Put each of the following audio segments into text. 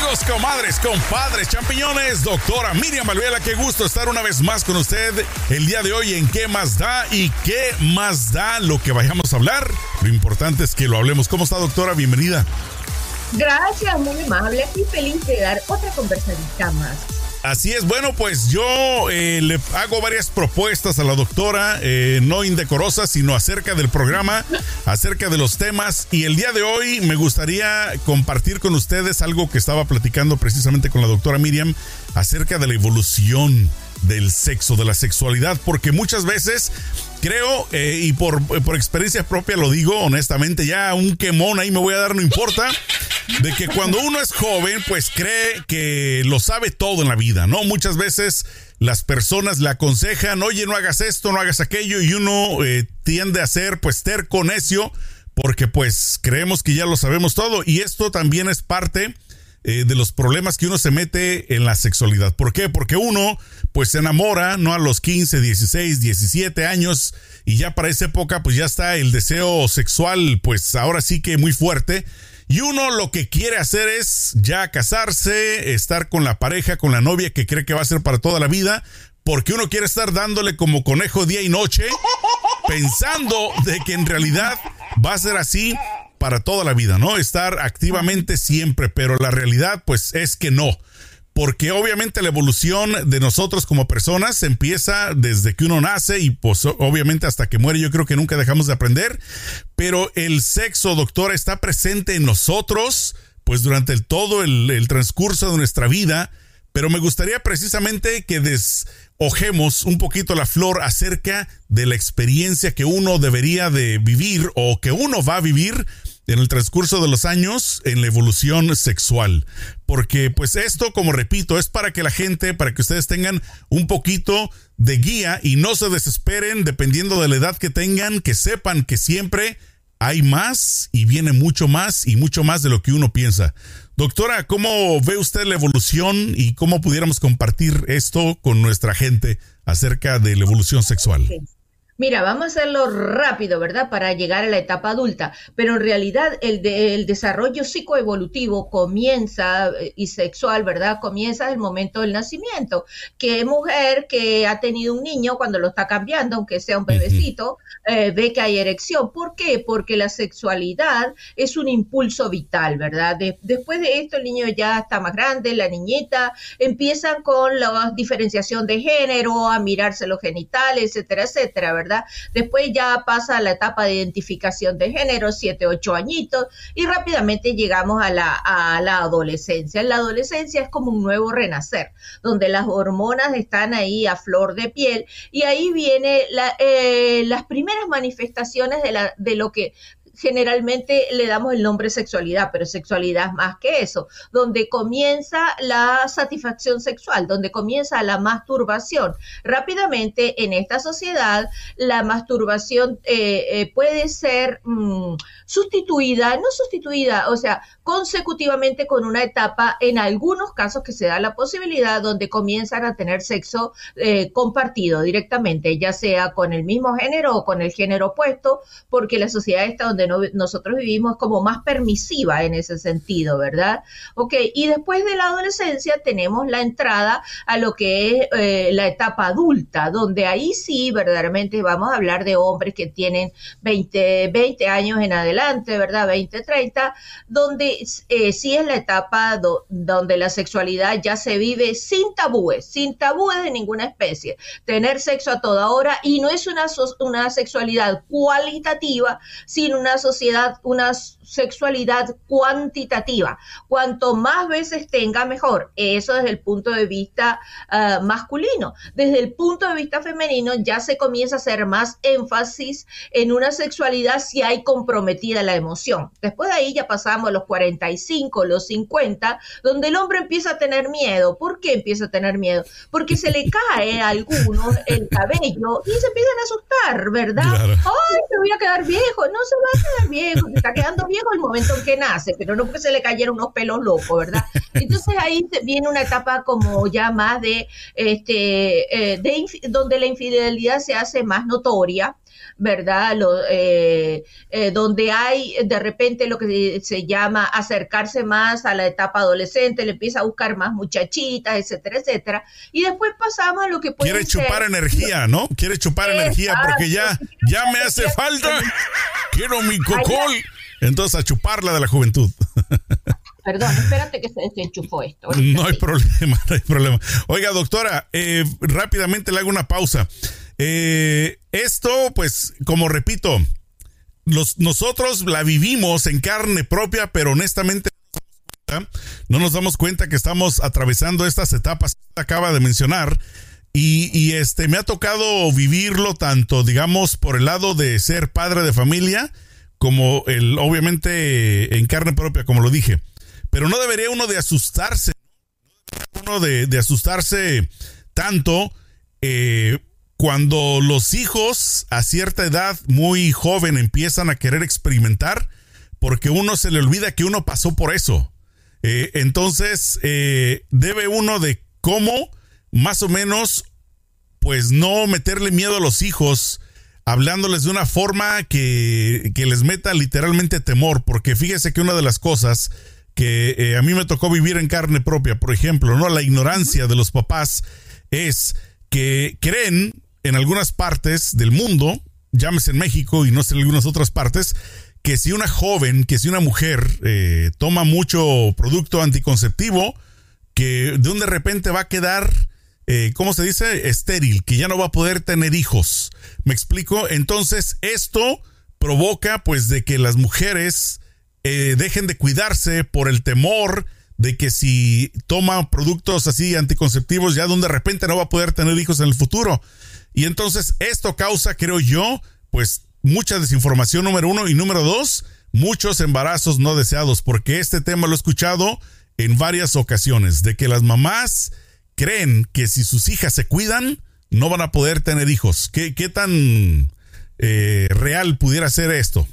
Amigos, comadres, compadres, champiñones, doctora Miriam Valvela, qué gusto estar una vez más con usted el día de hoy en ¿Qué más da? y qué más da lo que vayamos a hablar? Lo importante es que lo hablemos. ¿Cómo está, doctora? Bienvenida. Gracias, muy amable y feliz de dar otra conversadita más. Así es, bueno, pues yo eh, le hago varias propuestas a la doctora, eh, no indecorosas, sino acerca del programa, acerca de los temas. Y el día de hoy me gustaría compartir con ustedes algo que estaba platicando precisamente con la doctora Miriam acerca de la evolución del sexo, de la sexualidad, porque muchas veces creo, eh, y por, por experiencia propia lo digo honestamente, ya un quemón ahí me voy a dar, no importa de que cuando uno es joven, pues cree que lo sabe todo en la vida, ¿no? Muchas veces las personas le aconsejan, oye, no hagas esto, no hagas aquello, y uno eh, tiende a ser, pues, terco, necio, porque pues creemos que ya lo sabemos todo, y esto también es parte eh, de los problemas que uno se mete en la sexualidad. ¿Por qué? Porque uno, pues, se enamora, ¿no? A los 15, 16, 17 años, y ya para esa época, pues, ya está el deseo sexual, pues, ahora sí que muy fuerte, y uno lo que quiere hacer es ya casarse, estar con la pareja, con la novia que cree que va a ser para toda la vida, porque uno quiere estar dándole como conejo día y noche, pensando de que en realidad va a ser así para toda la vida, ¿no? Estar activamente siempre, pero la realidad pues es que no porque obviamente la evolución de nosotros como personas empieza desde que uno nace y pues obviamente hasta que muere yo creo que nunca dejamos de aprender, pero el sexo, doctora, está presente en nosotros pues durante el, todo el, transcurso de nuestra vida, pero me gustaría precisamente que deshojemos un poquito la flor acerca de la experiencia que uno debería de vivir o que uno va a vivir en el transcurso de los años en la evolución sexual. Porque pues esto, como repito, es para que la gente, para que ustedes tengan un poquito de guía y no se desesperen dependiendo de la edad que tengan, que sepan que siempre hay más y viene mucho más y mucho más de lo que uno piensa. Doctora, ¿cómo ve usted la evolución y cómo pudiéramos compartir esto con nuestra gente acerca de la evolución sexual? Mira, vamos a hacerlo rápido, ¿verdad? Para llegar a la etapa adulta, pero en realidad el, el desarrollo psicoevolutivo comienza eh, y sexual, ¿verdad? Comienza en el momento del nacimiento. Que mujer que ha tenido un niño cuando lo está cambiando, aunque sea un bebecito, eh, ve que hay erección. ¿Por qué? Porque la sexualidad es un impulso vital, ¿verdad? después de esto el niño ya está más grande, la niñita, empiezan con la diferenciación de género, a mirarse los genitales, etcétera, etcétera, ¿verdad? Después ya pasa la etapa de identificación de género, 7, 8 añitos, y rápidamente llegamos a la, a la adolescencia. La adolescencia es como un nuevo renacer, donde las hormonas están ahí a flor de piel, y ahí viene eh, las primeras manifestaciones de, la, de lo que generalmente le damos el nombre sexualidad, pero sexualidad es más que eso, donde comienza la satisfacción sexual, donde comienza la masturbación. Rápidamente en esta sociedad la masturbación eh, eh, puede ser mm, sustituida, no sustituida, o sea, consecutivamente con una etapa, en algunos casos que se da la posibilidad donde comienzan a tener sexo eh, compartido directamente, ya sea con el mismo género o con el género opuesto, porque la sociedad está donde nosotros vivimos como más permisiva en ese sentido, ¿verdad? Ok, y después de la adolescencia tenemos la entrada a lo que es eh, la etapa adulta, donde ahí sí verdaderamente vamos a hablar de hombres que tienen 20, 20 años en adelante, ¿verdad? 20, 30, donde eh, sí es la etapa donde la sexualidad ya se vive sin tabúes, sin tabúes de ninguna especie, tener sexo a toda hora y no es una, una sexualidad cualitativa, sino una sociedad, una sexualidad cuantitativa. Cuanto más veces tenga, mejor. Eso desde el punto de vista ah, masculino. Desde el punto de vista femenino ya se comienza a hacer más énfasis en una sexualidad si hay comprometida la emoción. Después de ahí ya pasamos a los 45, los 50, donde el hombre empieza a tener miedo. ¿Por qué empieza a tener miedo? Porque se le cae a algunos el cabello y se empiezan a asustar, ¿verdad? Ay, me voy a quedar viejo. No se va a viejo, está quedando viejo el momento en que nace, pero no porque se le cayeron unos pelos locos, ¿verdad? Entonces ahí viene una etapa como ya más de, este, eh, de donde la infidelidad se hace más notoria ¿verdad? Lo, eh, eh, donde hay de repente lo que se llama acercarse más a la etapa adolescente, le empieza a buscar más muchachitas, etcétera, etcétera. Y después pasamos a lo que puede Quiere chupar energía, ¿no? Quiere chupar energía porque ya, ya me hace falta. Quiero mi cocol. Entonces a chuparla de la juventud. Perdón, espérate que se desenchufó esto. No hay problema, no hay problema. Oiga, doctora, eh, rápidamente le hago una pausa. Eh, esto, pues, como repito, nosotros la vivimos en carne propia, pero honestamente no nos damos cuenta que estamos atravesando estas etapas que acaba de mencionar. Y, y, este me ha tocado vivirlo tanto, digamos, por el lado de ser padre de familia, como el, obviamente, en carne propia, como lo dije. Pero no debería uno de asustarse, uno de, de asustarse tanto eh, cuando los hijos a cierta edad muy joven empiezan a querer experimentar, porque uno se le olvida que uno pasó por eso. Eh, entonces, eh, debe uno de cómo, más o menos, pues no meterle miedo a los hijos, hablándoles de una forma que, que les meta literalmente temor, porque fíjese que una de las cosas que eh, a mí me tocó vivir en carne propia, por ejemplo, ¿no? La ignorancia de los papás es que creen en algunas partes del mundo, llámese en México y no sé en algunas otras partes, que si una joven, que si una mujer eh, toma mucho producto anticonceptivo, que de un de repente va a quedar, eh, ¿cómo se dice? Estéril, que ya no va a poder tener hijos. ¿Me explico? Entonces, esto provoca pues de que las mujeres eh, dejen de cuidarse por el temor de que si toma productos así anticonceptivos ya donde de repente no va a poder tener hijos en el futuro. Y entonces esto causa, creo yo, pues mucha desinformación número uno y número dos, muchos embarazos no deseados, porque este tema lo he escuchado en varias ocasiones, de que las mamás creen que si sus hijas se cuidan, no van a poder tener hijos. ¿Qué, qué tan eh, real pudiera ser esto?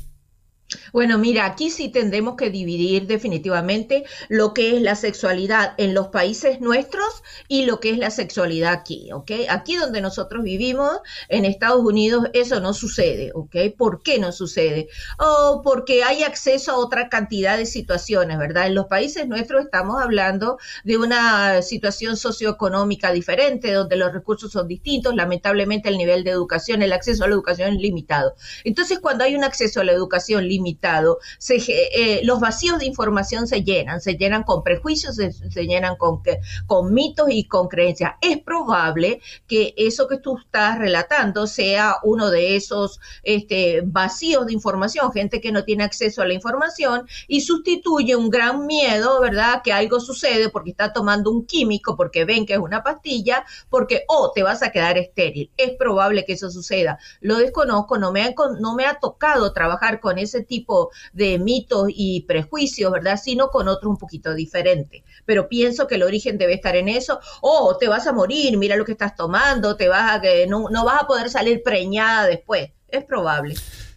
Bueno, mira, aquí sí tendremos que dividir definitivamente lo que es la sexualidad en los países nuestros y lo que es la sexualidad aquí, ¿ok? Aquí donde nosotros vivimos, en Estados Unidos, eso no sucede, ¿ok? ¿Por qué no sucede? Oh, porque hay acceso a otra cantidad de situaciones, ¿verdad? En los países nuestros estamos hablando de una situación socioeconómica diferente, donde los recursos son distintos, lamentablemente el nivel de educación, el acceso a la educación es limitado. Entonces, cuando hay un acceso a la educación limitado, limitado, eh, los vacíos de información se llenan, se llenan con prejuicios, se, llenan con, con mitos y con creencias. Es probable que eso que tú estás relatando sea uno de esos este, vacíos de información, gente que no tiene acceso a la información y sustituye un gran miedo, ¿verdad? Que algo sucede porque está tomando un químico, porque ven que es una pastilla, porque, oh, te vas a quedar estéril. Es probable que eso suceda. Lo desconozco, no me ha, no me ha tocado trabajar con ese tipo de mitos y prejuicios, ¿verdad? Sino con otro un poquito diferente. Pero pienso que el origen debe estar en eso. Oh, te vas a morir, mira lo que estás tomando, te vas a que no, no vas a poder salir preñada después. Es probable.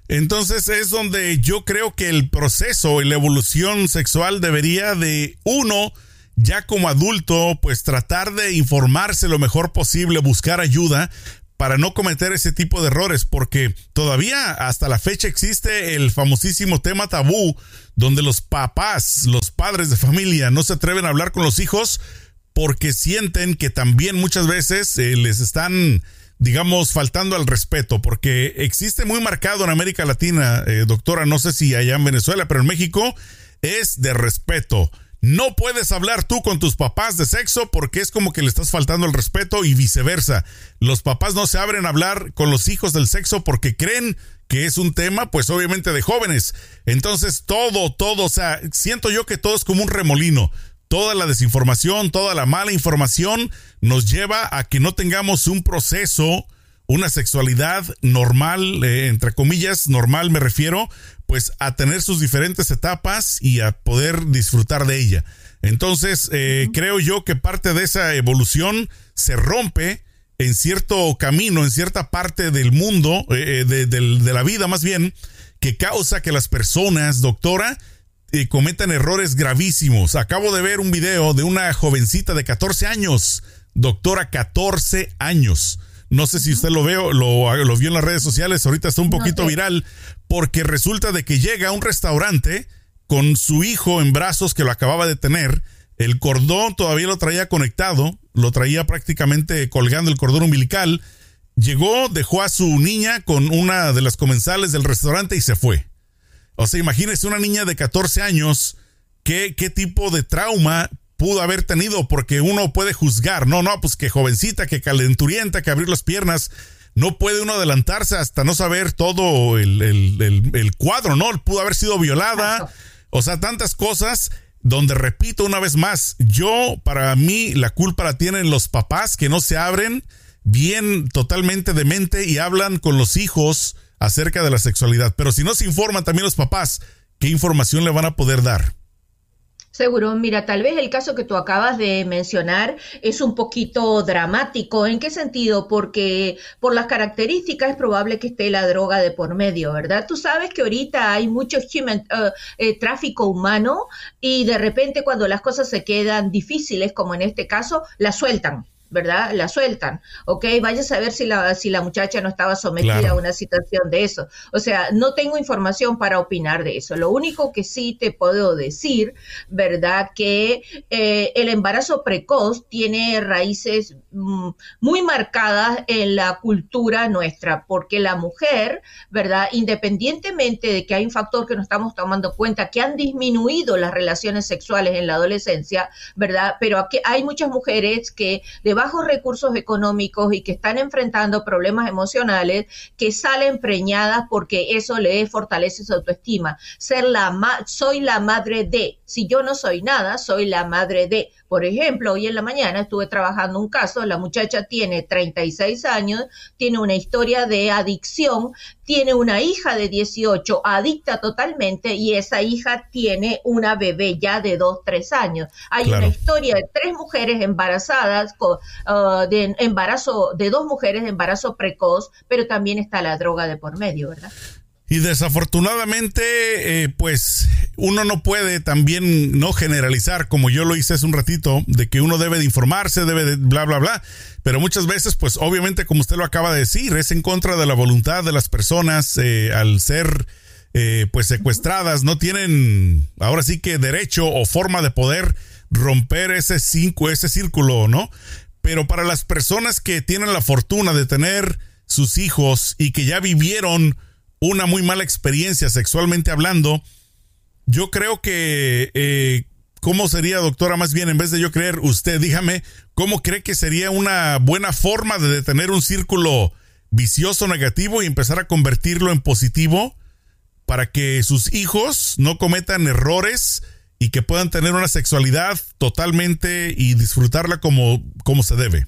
Entonces es donde yo creo que el proceso y la evolución sexual debería de uno ya como adulto, pues tratar de informarse lo mejor posible, buscar ayuda, para no cometer ese tipo de errores, porque todavía hasta la fecha existe el famosísimo tema tabú, donde los papás, los padres de familia, no se atreven a hablar con los hijos porque sienten que también muchas veces eh, les están, digamos, faltando al respeto, porque existe muy marcado en América Latina, eh, doctora, no sé si allá en Venezuela, pero en México es de respeto no puedes hablar tú con tus papás de sexo porque es como que le estás faltando el respeto y viceversa. Los papás no se abren a hablar con los hijos del sexo porque creen que es un tema, pues obviamente de jóvenes. Entonces todo, todo, o sea, siento yo que todo es como un remolino. Toda la desinformación, toda la mala información nos lleva a que no tengamos un proceso, una sexualidad normal, eh, entre comillas, normal me refiero, pues a tener sus diferentes etapas y a poder disfrutar de ella. Entonces, eh, creo yo que parte de esa evolución se rompe en cierto camino, en cierta parte del mundo, eh, de, de, la vida más bien, que causa que las personas, doctora, eh, cometan errores gravísimos. Acabo de ver un video de una jovencita de 14 años, doctora, 14 años No sé si usted lo veo, lo, lo vio en las redes sociales, ahorita está un poquito viral, porque resulta de que llega a un restaurante con su hijo en brazos que lo acababa de tener, el cordón todavía lo traía conectado, lo traía prácticamente colgando el cordón umbilical, llegó, dejó a su niña con una de las comensales del restaurante y se fue. O sea, imagínese una niña de 14 años, ¿qué, qué tipo de trauma pudo haber tenido, porque uno puede juzgar, no, no, pues que jovencita, que calenturienta, que abrir las piernas, no puede uno adelantarse hasta no saber todo el, el, cuadro, ¿no? Pudo haber sido violada, o sea, tantas cosas donde repito una vez más, yo, para mí, la culpa la tienen los papás que no se abren bien totalmente de mente y hablan con los hijos acerca de la sexualidad. Pero si no se informan también los papás, ¿qué información le van a poder dar? Seguro, mira, tal vez el caso que tú acabas de mencionar es un poquito dramático. ¿En qué sentido? Porque por las características es probable que esté la droga de por medio, ¿verdad? Tú sabes que ahorita hay mucho uh, eh, tráfico humano y de repente cuando las cosas se quedan difíciles, como en este caso, la sueltan. ¿Verdad? La sueltan, ¿ok? Vaya a saber si la, si la muchacha no estaba sometida a una situación de eso. O sea, no tengo información para opinar de eso. Lo único que sí te puedo decir, ¿verdad? Que eh, el embarazo precoz tiene raíces muy marcadas en la cultura nuestra, porque la mujer, ¿verdad? Independientemente de que hay un factor que no estamos tomando cuenta, que han disminuido las relaciones sexuales en la adolescencia, ¿verdad? Pero aquí hay muchas mujeres que de bajos recursos económicos y que están enfrentando problemas emocionales que salen preñadas porque eso le fortalece su autoestima. Ser la soy la madre de, si yo no soy nada, soy la madre de. Por ejemplo, hoy en la mañana estuve trabajando un caso, la muchacha tiene 36 años, tiene una historia de adicción, tiene una hija de 18, adicta totalmente, y esa hija tiene una bebé ya de 2, 3 años. Hay una historia de tres mujeres embarazadas, con, uh, de embarazo, de dos mujeres de embarazo precoz, pero también está la droga de por medio, ¿verdad? Y desafortunadamente, eh, pues uno no puede también no generalizar, como yo lo hice hace un ratito, de que uno debe de informarse, debe de bla, bla, bla. Pero muchas veces, pues obviamente, como usted lo acaba de decir, es en contra de la voluntad de las personas eh, al ser eh, pues secuestradas, no tienen ahora sí que derecho o forma de poder romper ese, cinco, ese círculo, ¿no? Pero para las personas que tienen la fortuna de tener sus hijos y que ya vivieron una muy mala experiencia sexualmente hablando, yo creo que, eh, ¿cómo sería, doctora? Más bien, en vez de yo creer, usted dígame, ¿cómo cree que sería una buena forma de detener un círculo vicioso negativo y empezar a convertirlo en positivo para que sus hijos no cometan errores y que puedan tener una sexualidad totalmente y disfrutarla como, como se debe?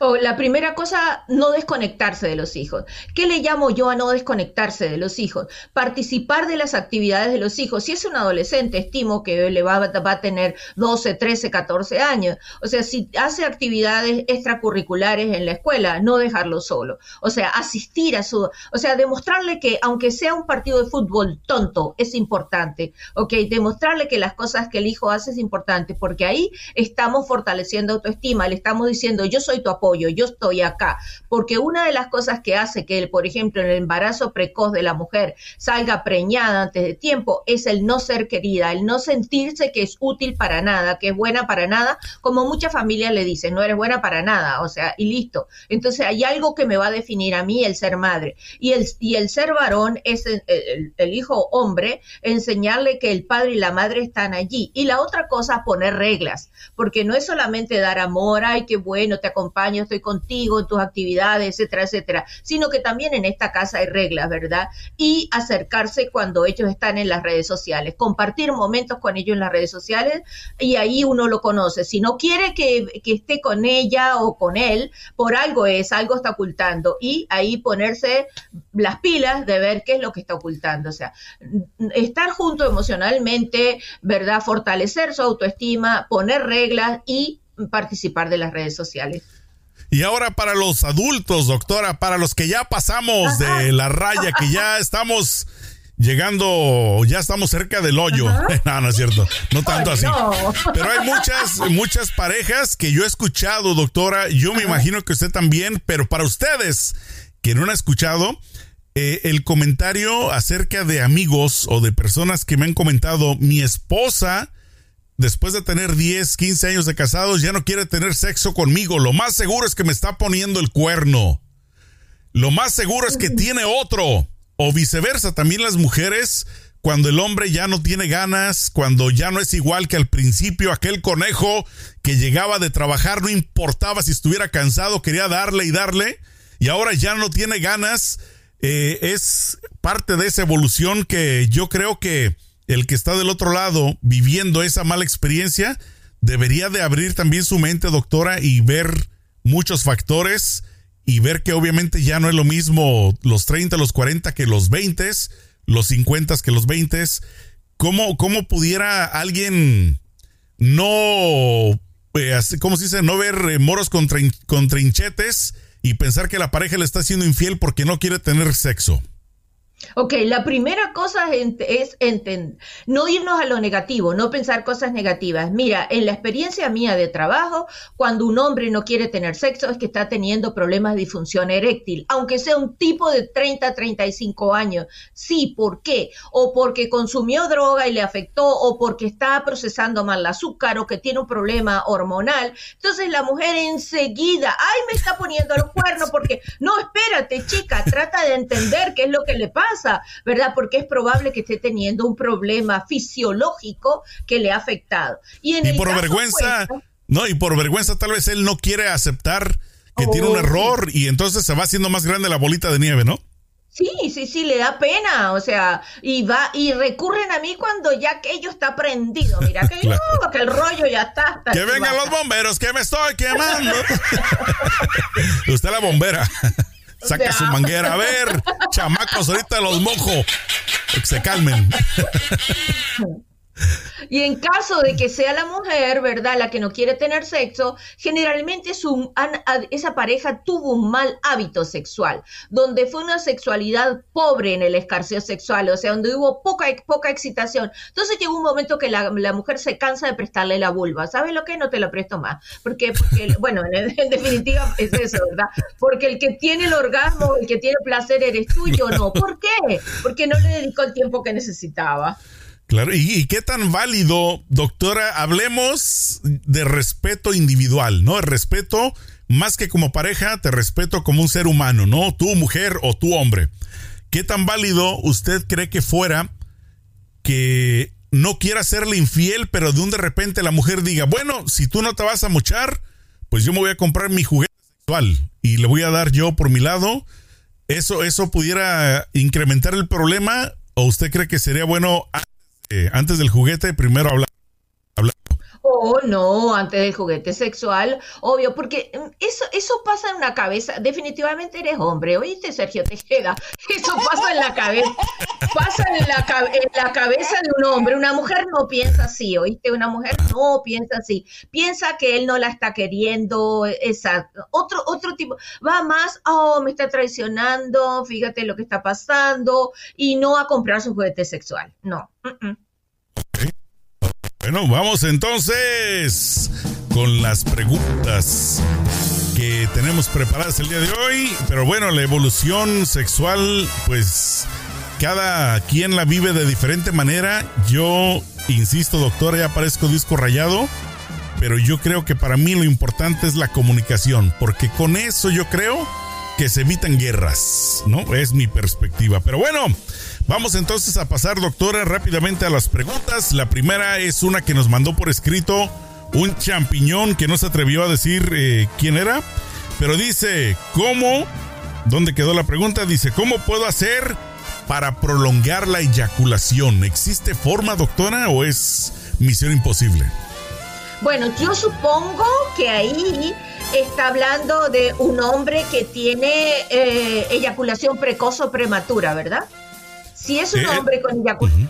O la primera cosa, no desconectarse de los hijos. ¿Qué le llamo yo a no desconectarse de los hijos? Participar de las actividades de los hijos. Si es un adolescente, estimo que le va, a tener 12, 13, 14 años. O sea, si hace actividades extracurriculares en la escuela, no dejarlo solo. O sea, asistir a su... O sea, demostrarle que aunque sea un partido de fútbol tonto, es importante. ¿Ok? Demostrarle que las cosas que el hijo hace es importante, porque ahí estamos fortaleciendo autoestima, le estamos diciendo, yo soy tu apoyo, yo estoy acá, porque una de las cosas que hace que, por ejemplo, el embarazo precoz de la mujer salga preñada antes de tiempo es el no ser querida, el no sentirse que es útil para nada, que es buena para nada, como muchas familias le dicen, no eres buena para nada, o sea, y listo. Entonces hay algo que me va a definir a mí el ser madre y el, y el ser varón es el, el hijo hombre, enseñarle que el padre y la madre están allí. Y la otra cosa, poner reglas, porque no es solamente dar amor, ay, qué bueno, te acompaño estoy contigo en tus actividades, etcétera, etcétera, sino que también en esta casa hay reglas, ¿verdad? Y acercarse cuando ellos están en las redes sociales, compartir momentos con ellos en las redes sociales y ahí uno lo conoce. Si no quiere que, que esté con ella o con él, por algo es, algo está ocultando y ahí ponerse las pilas de ver qué es lo que está ocultando. O sea, estar junto emocionalmente, ¿verdad? Fortalecer su autoestima, poner reglas y participar de las redes sociales. Y ahora para los adultos, doctora, para los que ya pasamos de la raya, que ya estamos llegando, ya estamos cerca del hoyo. no, no es cierto, no tanto así. Pero hay muchas, muchas parejas que yo he escuchado, doctora, yo me imagino que usted también, pero para ustedes que no han escuchado, eh, el comentario acerca de amigos o de personas que me han comentado, mi esposa, después de tener 10, 15 años de casados, ya no quiere tener sexo conmigo. Lo más seguro es que me está poniendo el cuerno. Lo más seguro es que tiene otro. O viceversa, también las mujeres, cuando el hombre ya no tiene ganas, cuando ya no es igual que al principio, aquel conejo que llegaba de trabajar, no importaba si estuviera cansado, quería darle y darle, y ahora ya no tiene ganas, eh, es parte de esa evolución que yo creo que el que está del otro lado viviendo esa mala experiencia debería de abrir también su mente, doctora, y ver muchos factores y ver que obviamente ya no es lo mismo los 30, los 40 que los 20, los 50 que los 20. ¿Cómo, cómo pudiera alguien no, eh, ¿cómo se dice? No ver eh, moros con, con trinchetes y pensar que la pareja le está siendo infiel porque no quiere tener sexo. Ok, la primera cosa es, no irnos a lo negativo, no pensar cosas negativas. Mira, en la experiencia mía de trabajo, cuando un hombre no quiere tener sexo es que está teniendo problemas de disfunción eréctil, aunque sea un tipo de 30, 35 años. Sí, ¿por qué? O porque consumió droga y le afectó, o porque está procesando mal el azúcar, o que tiene un problema hormonal. Entonces la mujer enseguida, ay, me está poniendo el cuerno porque, no, espérate, chica, trata de entender qué es lo que le pasa ¿verdad? Porque es probable que esté teniendo un problema fisiológico que le ha afectado. Y, por vergüenza, no, y por vergüenza tal vez él no quiere aceptar que tiene un oh, error y entonces se va haciendo más grande la bolita de nieve, ¿no? Sí, sí, sí, le da pena, o sea, y va y recurren a mí cuando ya aquello está prendido. Mira que, que el rollo ya está. que vengan los bomberos, que me estoy quemando. Usted la bombera. Saca su manguera. A ver, chamacos, ahorita los mojo. Que se calmen. Y en caso de que sea la mujer, ¿verdad?, la que no quiere tener sexo, generalmente es un, esa pareja tuvo un mal hábito sexual, donde fue una sexualidad pobre en el escarceo sexual, o sea, donde hubo poca, poca excitación. Entonces llegó un momento que la, mujer se cansa de prestarle la vulva. ¿Sabes lo que? No te la presto más. Porque, bueno, en, en, definitiva es eso, ¿verdad? Porque el que tiene el orgasmo, el que tiene placer eres tú y yo no. ¿Por qué? Porque no le dedicó el tiempo que necesitaba. Claro, ¿Y, qué tan válido, doctora? Hablemos de respeto individual, ¿no? El respeto, más que como pareja, te respeto como un ser humano, ¿no? Tú mujer o tú hombre. ¿Qué tan válido usted cree que fuera que no quiera serle infiel, pero de un de repente la mujer diga, bueno, si tú no te vas a mochar, pues yo me voy a comprar mi juguete sexual y le voy a dar yo por mi lado. ¿Eso, eso pudiera incrementar el problema? ¿O usted cree que sería bueno eh, antes del juguete, primero hablar. Oh, no, antes del juguete sexual, obvio, porque mm, eso, eso pasa en una cabeza, definitivamente eres hombre, oíste Sergio Tejeda, eso pasa en la cabeza, pasa en la, en la cabeza de un hombre, una mujer no piensa así, oíste, una mujer no piensa así, piensa que él no la está queriendo, exacto, otro, otro tipo, va más, oh, me está traicionando, fíjate lo que está pasando, y no a comprar su juguete sexual, no. Bueno, vamos entonces con las preguntas que tenemos preparadas el día de hoy. Pero bueno, la evolución sexual, pues cada quien la vive de diferente manera. Yo, insisto, doctora, ya parezco disco rayado. Pero yo creo que para mí lo importante es la comunicación, porque con eso yo creo que se evitan guerras, ¿no? Es mi perspectiva. Pero bueno, Vamos entonces a pasar, doctora, rápidamente a las preguntas. La primera es una que nos mandó por escrito un champiñón que no se atrevió a decir eh, quién era, pero dice, ¿cómo? ¿Dónde quedó la pregunta? Dice, ¿cómo puedo hacer para prolongar la eyaculación? ¿Existe forma, doctora, o es misión imposible? Bueno, yo supongo que ahí está hablando de un hombre que tiene eh, eyaculación precoz o prematura, ¿verdad? Si es un hombre con eyaculación.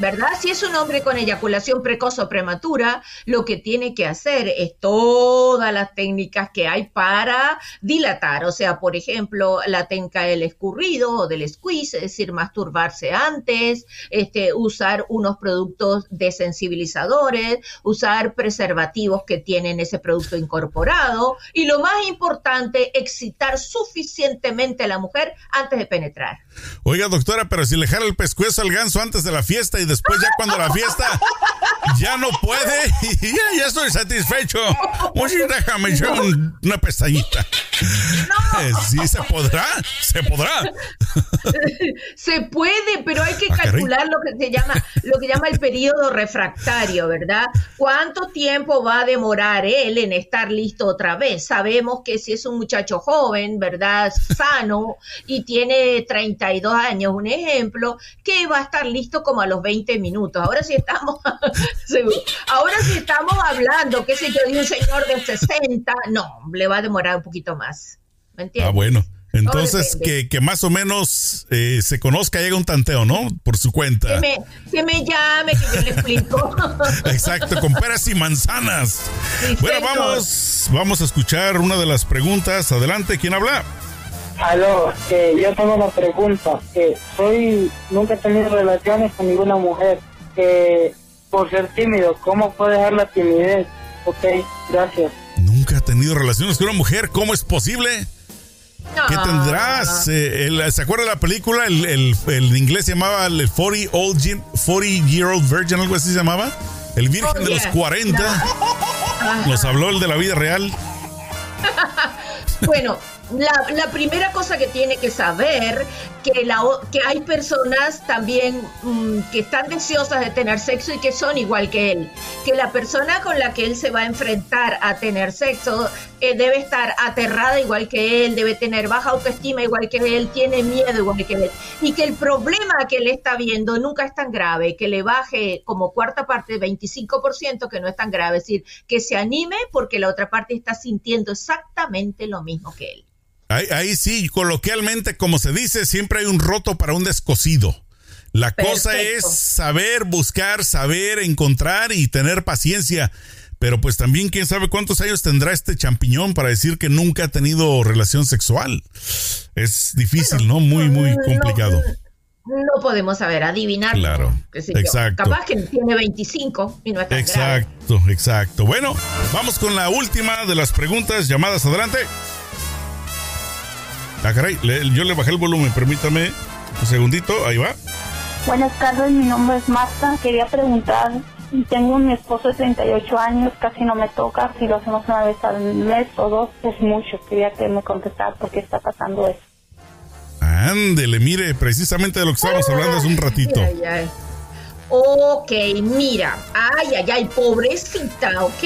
¿verdad? Si es un hombre con eyaculación precoz o prematura, lo que tiene que hacer es todas las técnicas que hay para dilatar, o sea, por ejemplo, la técnica del escurrido o del squeeze, es decir, masturbarse antes, este, usar unos productos desensibilizadores, usar preservativos que tienen ese producto incorporado y lo más importante, excitar suficientemente a la mujer antes de penetrar. Oiga, doctora, pero si le jala el pescuezo al ganso antes de la fiesta y después ya cuando la fiesta ya no puede y ya, ya estoy satisfecho. Oye, déjame echar una pestañita. No. Sí, se podrá, se podrá. Se puede, pero hay que ah, calcular lo que se llama, lo que llama el periodo refractario, ¿verdad? ¿Cuánto tiempo va a demorar él en estar listo otra vez? Sabemos que si es un muchacho joven, ¿verdad? Sano y tiene 32 años, un ejemplo, que va a estar listo como a los 20 minutos. Ahora sí estamos, ahora sí estamos hablando, qué sé yo, de un señor de 60, no, le va a demorar un poquito más. ¿Me entiendes? Ah, bueno. Entonces, que, que, más o menos eh, se conozca, llega un tanteo, ¿no? Por su cuenta. Que me, que me llame, que yo le explico. Exacto, con peras y manzanas. bueno, vamos, vamos a escuchar una de las preguntas. Adelante, ¿quién habla? Aló, que yo tengo una pregunta. Que soy, nunca he tenido relaciones con ninguna mujer. Que por ser tímido, ¿cómo puedo dejar la timidez? Ok, gracias. Nunca ha tenido relaciones con una mujer, ¿cómo es posible? ¿Qué tendrás? Eh, ¿Se acuerda de la película? El, el, el inglés se llamaba el 40, old, 40 Year Old Virgin, algo así se llamaba. El Virgen de los 40. Nos habló el de la vida real. bueno, la, primera cosa que tiene que saber que, la, que hay personas también mm, que están deseosas de tener sexo y que son igual que él. Que la persona con la que él se va a enfrentar a tener sexo eh, debe estar aterrada igual que él, debe tener baja autoestima igual que él, tiene miedo igual que él. Y que el problema que él está viendo nunca es tan grave, que le baje como cuarta parte, 25%, que no es tan grave. Es decir, que se anime porque la otra parte está sintiendo exactamente lo mismo que él. Ahí, sí, coloquialmente, como se dice, siempre hay un roto para un descosido. La cosa es saber buscar, saber encontrar y tener paciencia. Pero pues también quién sabe cuántos años tendrá este champiñón para decir que nunca ha tenido relación sexual. Es difícil, ¿no? Muy, muy complicado. No, podemos saber, adivinar. Claro. Exacto. Capaz que tiene 25 y no Exacto, exacto. Bueno, vamos con la última de las preguntas llamadas adelante. Ah, caray, yo le bajé el volumen, permítame un segundito, ahí va. Buenas tardes, mi nombre es Marta. Quería preguntar, tengo un esposo de 38 años, casi no me toca, si lo hacemos una vez al mes o dos es mucho. Quería que me contestara por qué está pasando eso. Ándele, mire, precisamente de lo que estábamos hablando hace un ratito. Ok, mira, ay, ay, ay, pobrecita, ¿ok?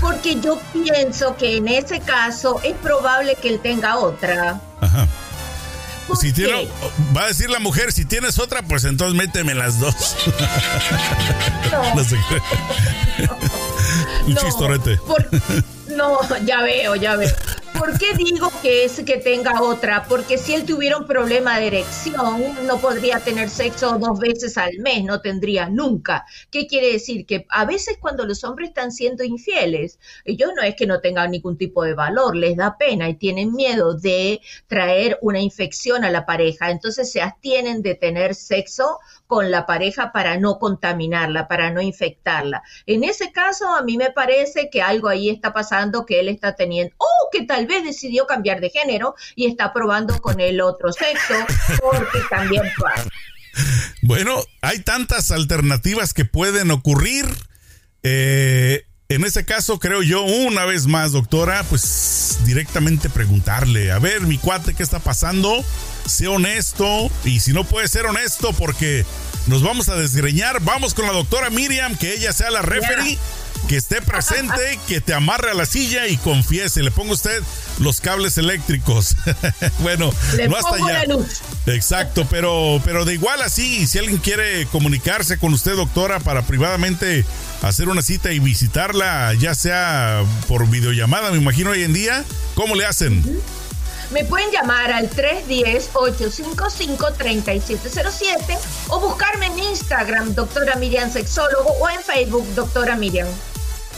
Porque yo pienso que en ese caso es probable que él tenga otra. Ajá. Si tiene, va a decir la mujer, si tienes otra, pues entonces méteme las dos. No. no sé Un no, chistorete. no, ya veo, ya veo. ¿Por qué digo que es que tenga otra? Porque si él tuviera un problema de erección, no podría tener sexo dos veces al mes, no tendría nunca. ¿Qué quiere decir? Que a veces cuando los hombres están siendo infieles, ellos no es que no tengan ningún tipo de valor, les da pena y tienen miedo de traer una infección a la pareja, entonces se abstienen de tener sexo con la pareja para no contaminarla, para no infectarla. En ese caso, a mí me parece que algo ahí está pasando que él está teniendo, o que tal vez decidió cambiar de género y está probando con el otro sexo, porque también pasa. Bueno, hay tantas alternativas que pueden ocurrir. Eh, en ese caso, creo yo, una vez más, doctora, pues directamente preguntarle, a ver, mi cuate, ¿qué está pasando? Sé honesto y si no puede ser honesto porque nos vamos a desgreñar, vamos con la doctora Miriam, que ella sea la referee que esté presente, que te amarre a la silla y confiese. Le ponga usted los cables eléctricos. bueno, no hasta allá. Exacto, pero, pero de igual así, si alguien quiere comunicarse con usted, doctora, para privadamente hacer una cita y visitarla, ya sea por videollamada, me imagino hoy en día, ¿cómo le hacen? Me pueden llamar al 310-855-3707 o buscarme en Instagram, doctora Miriam Sexólogo, o en Facebook, doctora Miriam.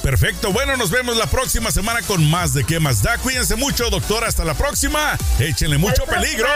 Perfecto, bueno, nos vemos la próxima semana con más de qué más da. Cuídense mucho, doctora, hasta la próxima. Échenle mucho peligro.